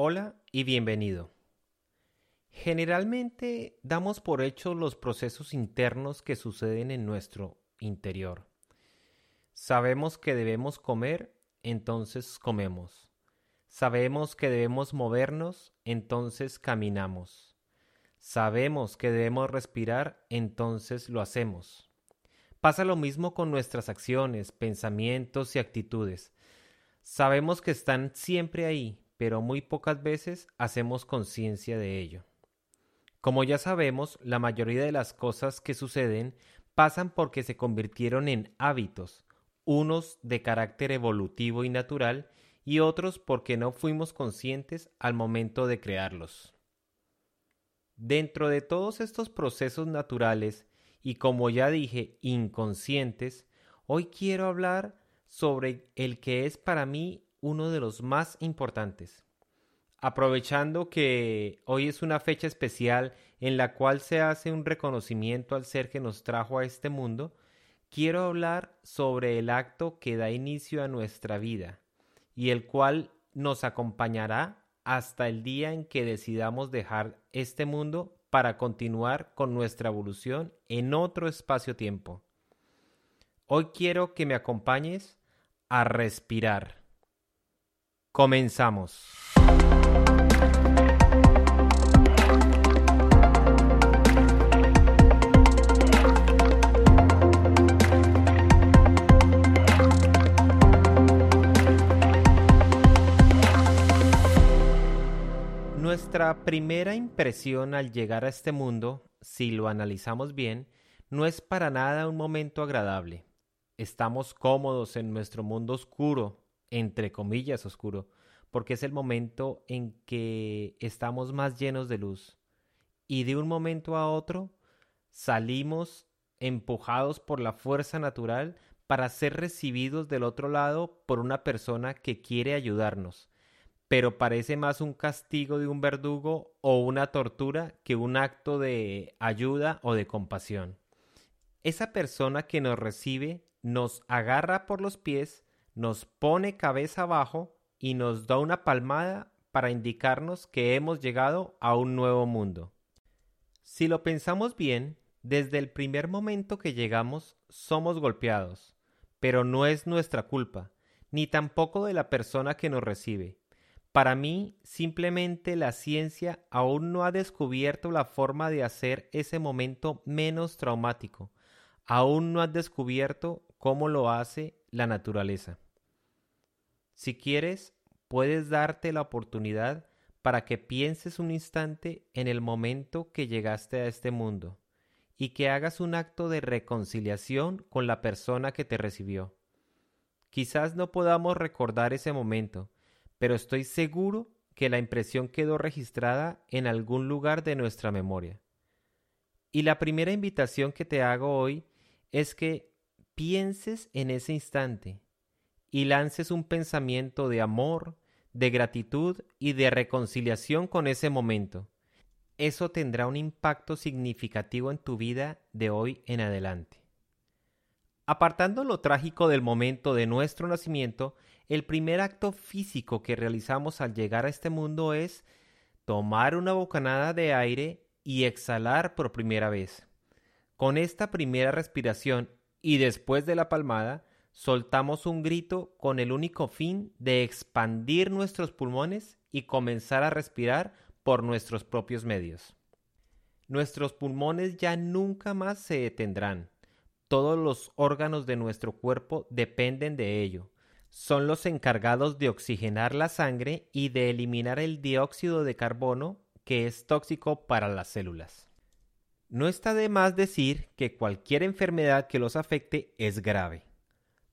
Hola y bienvenido. Generalmente damos por hecho los procesos internos que suceden en nuestro interior. Sabemos que debemos comer, entonces comemos. Sabemos que debemos movernos, entonces caminamos. Sabemos que debemos respirar, entonces lo hacemos. Pasa lo mismo con nuestras acciones, pensamientos y actitudes. Sabemos que están siempre ahí, pero muy pocas veces hacemos conciencia de ello. Como ya sabemos, la mayoría de las cosas que suceden pasan porque se convirtieron en hábitos, unos de carácter evolutivo y natural y otros porque no fuimos conscientes al momento de crearlos. Dentro de todos estos procesos naturales y como ya dije, inconscientes, hoy quiero hablar sobre el que es para mí uno de los más importantes. Aprovechando que hoy es una fecha especial en la cual se hace un reconocimiento al ser que nos trajo a este mundo, quiero hablar sobre el acto que da inicio a nuestra vida y el cual nos acompañará hasta el día en que decidamos dejar este mundo para continuar con nuestra evolución en otro espacio-tiempo. Hoy quiero que me acompañes a respirar. Comenzamos. Nuestra primera impresión al llegar a este mundo, si lo analizamos bien, no es para nada un momento agradable. Estamos cómodos en nuestro mundo oscuro, entre comillas oscuro, porque es el momento en que estamos más llenos de luz. Y de un momento a otro salimos empujados por la fuerza natural para ser recibidos del otro lado por una persona que quiere ayudarnos, pero parece más un castigo de un verdugo o una tortura que un acto de ayuda o de compasión. Esa persona que nos recibe nos agarra por los pies nos pone cabeza abajo y nos da una palmada para indicarnos que hemos llegado a un nuevo mundo. Si lo pensamos bien, desde el primer momento que llegamos somos golpeados, pero no es nuestra culpa, ni tampoco de la persona que nos recibe. Para mí, simplemente la ciencia aún no ha descubierto la forma de hacer ese momento menos traumático. Aún no ha descubierto cómo lo hace la naturaleza. Si quieres, puedes darte la oportunidad para que pienses un instante en el momento que llegaste a este mundo y que hagas un acto de reconciliación con la persona que te recibió. Quizás no podamos recordar ese momento, pero estoy seguro que la impresión quedó registrada en algún lugar de nuestra memoria. Y la primera invitación que te hago hoy es que pienses en ese instante, y lances un pensamiento de amor, de gratitud y de reconciliación con ese momento. Eso tendrá un impacto significativo en tu vida de hoy en adelante. Apartando lo trágico del momento de nuestro nacimiento, el primer acto físico que realizamos al llegar a este mundo es tomar una bocanada de aire y exhalar por primera vez. Con esta primera respiración y después de la palmada, soltamos un grito con el único fin de expandir nuestros pulmones y comenzar a respirar por nuestros propios medios. Nuestros pulmones ya nunca más se detendrán. Todos los órganos de nuestro cuerpo dependen de ello. Son los encargados de oxigenar la sangre y de eliminar el dióxido de carbono que es tóxico para las células. No está de más decir que cualquier enfermedad que los afecte es grave.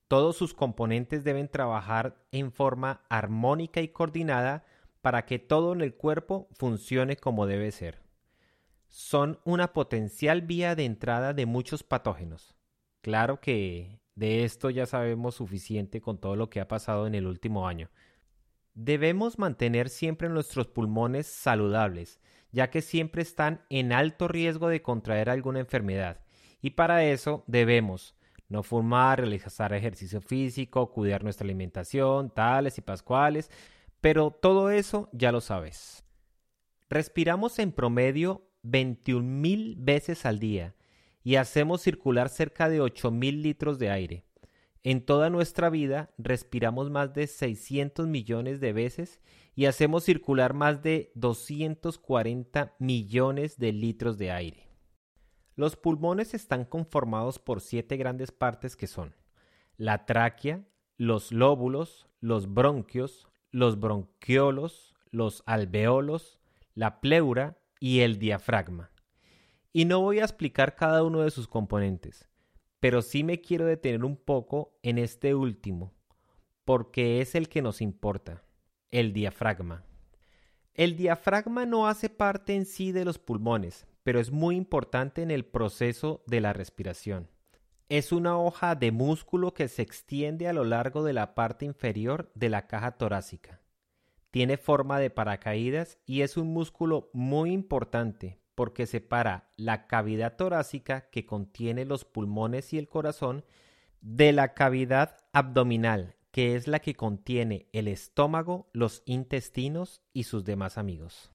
Todos sus componentes deben trabajar en forma armónica y coordinada para que todo en el cuerpo funcione como debe ser. Son una potencial vía de entrada de muchos patógenos. Claro que de esto ya sabemos suficiente con todo lo que ha pasado en el último año. Debemos mantener siempre nuestros pulmones saludables, ya que siempre están en alto riesgo de contraer alguna enfermedad, y para eso debemos no fumar, realizar ejercicio físico, cuidar nuestra alimentación, tales y pascuales, Pero todo eso ya lo sabes. Respiramos en promedio 21.000 veces al día y hacemos circular cerca de 8.000 litros de aire. En toda nuestra vida respiramos más de 600 millones de veces y hacemos circular más de 240 millones de litros de aire. Los pulmones están conformados por siete grandes partes que son la tráquea, los lóbulos, los bronquios, los bronquiolos, los alveolos, la pleura y el diafragma. Y no voy a explicar cada uno de sus componentes pero sí me quiero detener un poco en este último, porque es el que nos importa, el diafragma. El diafragma no hace parte en sí de los pulmones, pero es muy importante en el proceso de la respiración. Es una hoja de músculo que se extiende a lo largo de la parte inferior de la caja torácica. Tiene forma de paracaídas y es un músculo muy importante porque separa la cavidad torácica que contiene los pulmones y el corazón de la cavidad abdominal, que es la que contiene el estómago, los intestinos y sus demás amigos.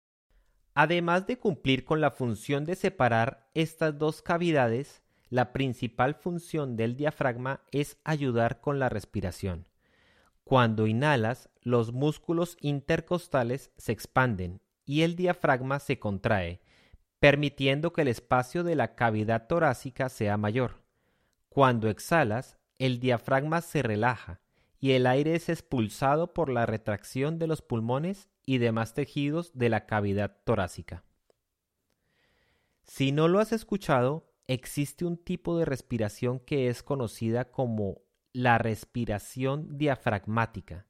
Además de cumplir con la función de separar estas dos cavidades, la principal función del diafragma es ayudar con la respiración. Cuando inhalas, los músculos intercostales se expanden y el diafragma se contrae, permitiendo que el espacio de la cavidad torácica sea mayor. Cuando exhalas, el diafragma se relaja y el aire es expulsado por la retracción de los pulmones y demás tejidos de la cavidad torácica. Si no lo has escuchado, existe un tipo de respiración que es conocida como la respiración diafragmática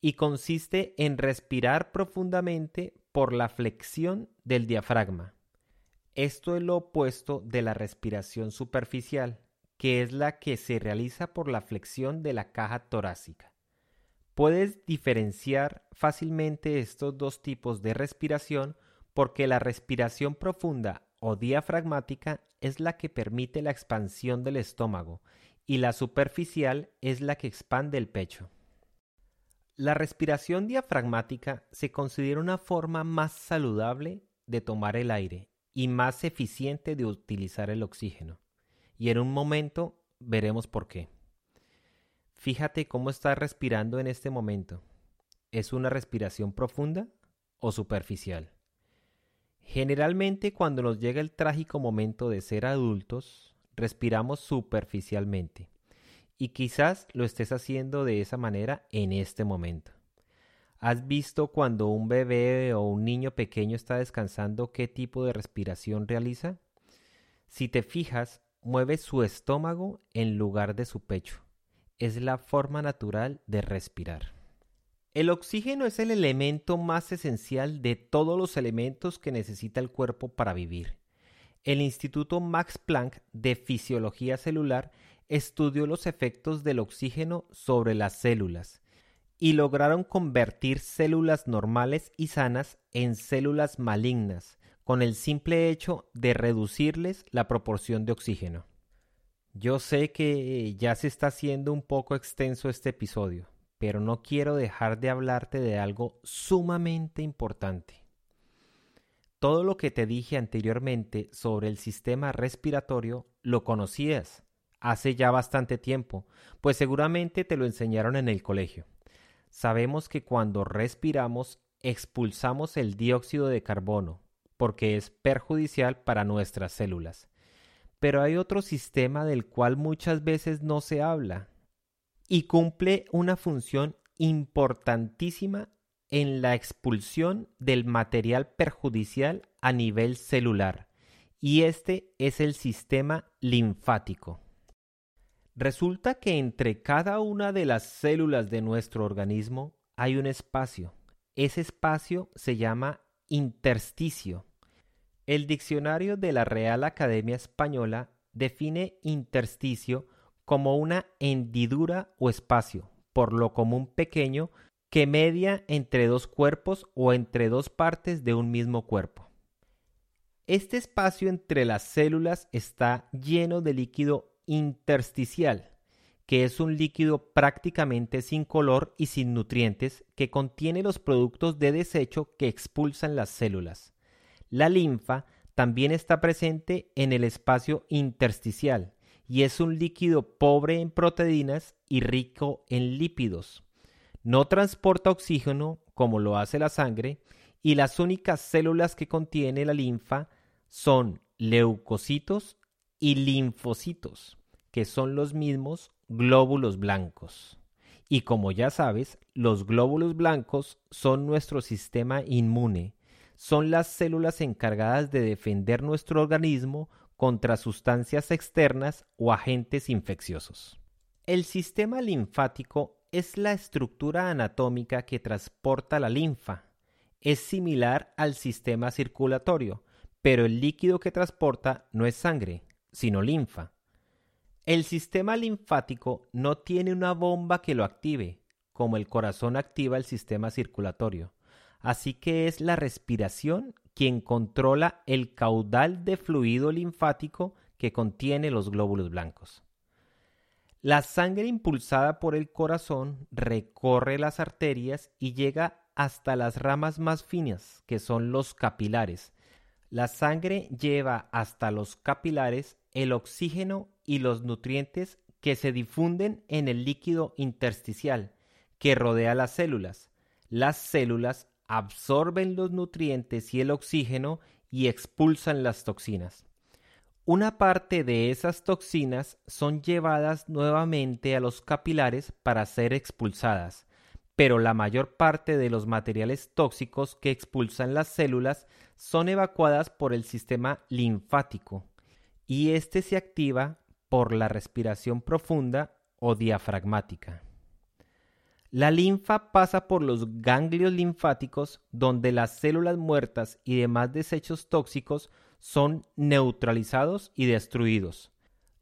y consiste en respirar profundamente por la flexión del diafragma. Esto es lo opuesto de la respiración superficial, que es la que se realiza por la flexión de la caja torácica. Puedes diferenciar fácilmente estos dos tipos de respiración porque la respiración profunda o diafragmática es la que permite la expansión del estómago y la superficial es la que expande el pecho. La respiración diafragmática se considera una forma más saludable de tomar el aire y más eficiente de utilizar el oxígeno. Y en un momento veremos por qué. Fíjate cómo estás respirando en este momento. ¿Es una respiración profunda o superficial? Generalmente cuando nos llega el trágico momento de ser adultos, respiramos superficialmente. Y quizás lo estés haciendo de esa manera en este momento. ¿Has visto cuando un bebé o un niño pequeño está descansando qué tipo de respiración realiza? Si te fijas, mueve su estómago en lugar de su pecho. Es la forma natural de respirar. El oxígeno es el elemento más esencial de todos los elementos que necesita el cuerpo para vivir. El Instituto Max Planck de Fisiología Celular estudió los efectos del oxígeno sobre las células y lograron convertir células normales y sanas en células malignas con el simple hecho de reducirles la proporción de oxígeno. Yo sé que ya se está haciendo un poco extenso este episodio, pero no quiero dejar de hablarte de algo sumamente importante. Todo lo que te dije anteriormente sobre el sistema respiratorio lo conocías hace ya bastante tiempo, pues seguramente te lo enseñaron en el colegio. Sabemos que cuando respiramos expulsamos el dióxido de carbono, porque es perjudicial para nuestras células. Pero hay otro sistema del cual muchas veces no se habla y cumple una función importantísima en la expulsión del material perjudicial a nivel celular, y este es el sistema linfático. Resulta que entre cada una de las células de nuestro organismo hay un espacio. Ese espacio se llama intersticio. El diccionario de la Real Academia Española define intersticio como una hendidura o espacio, por lo común pequeño, que media entre dos cuerpos o entre dos partes de un mismo cuerpo. Este espacio entre las células está lleno de líquido intersticial, que es un líquido prácticamente sin color y sin nutrientes que contiene los productos de desecho que expulsan las células. La linfa también está presente en el espacio intersticial y es un líquido pobre en proteínas y rico en lípidos. No transporta oxígeno como lo hace la sangre y las únicas células que contiene la linfa son leucocitos y linfocitos, que son los mismos glóbulos blancos. Y como ya sabes, los glóbulos blancos son nuestro sistema inmune, son las células encargadas de defender nuestro organismo contra sustancias externas o agentes infecciosos. El sistema linfático es la estructura anatómica que transporta la linfa. Es similar al sistema circulatorio, pero el líquido que transporta no es sangre, sino linfa. El sistema linfático no tiene una bomba que lo active, como el corazón activa el sistema circulatorio. Así que es la respiración quien controla el caudal de fluido linfático que contiene los glóbulos blancos. La sangre impulsada por el corazón recorre las arterias y llega hasta las ramas más finas, que son los capilares. La sangre lleva hasta los capilares el oxígeno y los nutrientes que se difunden en el líquido intersticial que rodea las células. Las células absorben los nutrientes y el oxígeno y expulsan las toxinas. Una parte de esas toxinas son llevadas nuevamente a los capilares para ser expulsadas, pero la mayor parte de los materiales tóxicos que expulsan las células son evacuadas por el sistema linfático y este se activa por la respiración profunda o diafragmática. La linfa pasa por los ganglios linfáticos donde las células muertas y demás desechos tóxicos son neutralizados y destruidos.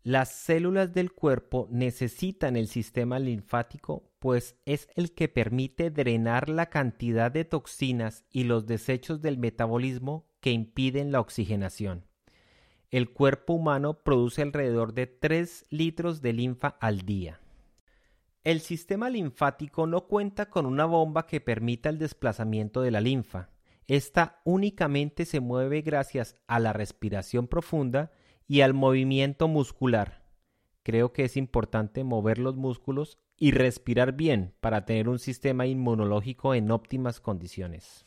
Las células del cuerpo necesitan el sistema linfático pues es el que permite drenar la cantidad de toxinas y los desechos del metabolismo que impiden la oxigenación. El cuerpo humano produce alrededor de 3 litros de linfa al día. El sistema linfático no cuenta con una bomba que permita el desplazamiento de la linfa. Esta únicamente se mueve gracias a la respiración profunda y al movimiento muscular. Creo que es importante mover los músculos y respirar bien para tener un sistema inmunológico en óptimas condiciones.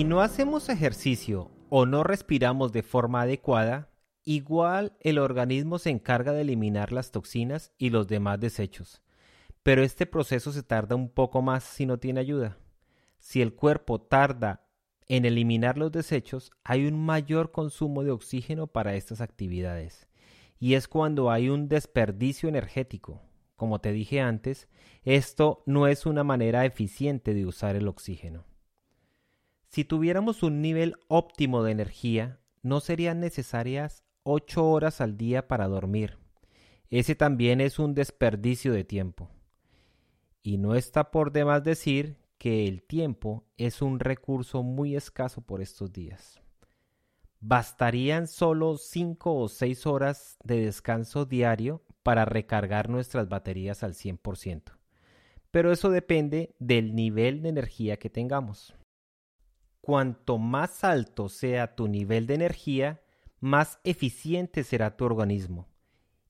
Si no hacemos ejercicio o no respiramos de forma adecuada, igual el organismo se encarga de eliminar las toxinas y los demás desechos. Pero este proceso se tarda un poco más si no tiene ayuda. Si el cuerpo tarda en eliminar los desechos, hay un mayor consumo de oxígeno para estas actividades. Y es cuando hay un desperdicio energético. Como te dije antes, esto no es una manera eficiente de usar el oxígeno. Si tuviéramos un nivel óptimo de energía, no serían necesarias 8 horas al día para dormir. Ese también es un desperdicio de tiempo. Y no está por demás decir que el tiempo es un recurso muy escaso por estos días. Bastarían solo 5 o 6 horas de descanso diario para recargar nuestras baterías al 100%. Pero eso depende del nivel de energía que tengamos. Cuanto más alto sea tu nivel de energía, más eficiente será tu organismo.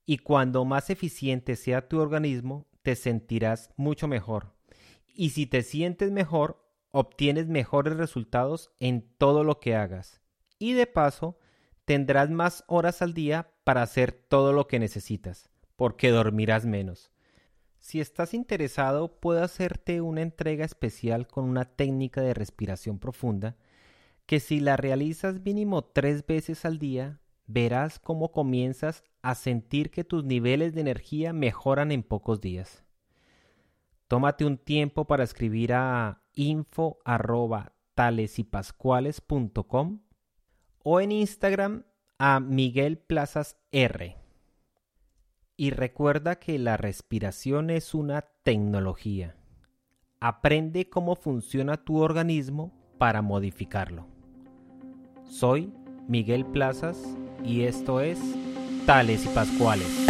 Y cuando más eficiente sea tu organismo, te sentirás mucho mejor. Y si te sientes mejor, obtienes mejores resultados en todo lo que hagas. Y de paso, tendrás más horas al día para hacer todo lo que necesitas, porque dormirás menos. Si estás interesado, puedo hacerte una entrega especial con una técnica de respiración profunda que si la realizas mínimo tres veces al día, verás cómo comienzas a sentir que tus niveles de energía mejoran en pocos días. Tómate un tiempo para escribir a info o en Instagram a Miguel Plazas R. y recuerda que la respiración es una tecnología. Aprende cómo funciona tu organismo para modificarlo. Soy Miguel Plazas y esto es Tales y Pascuales.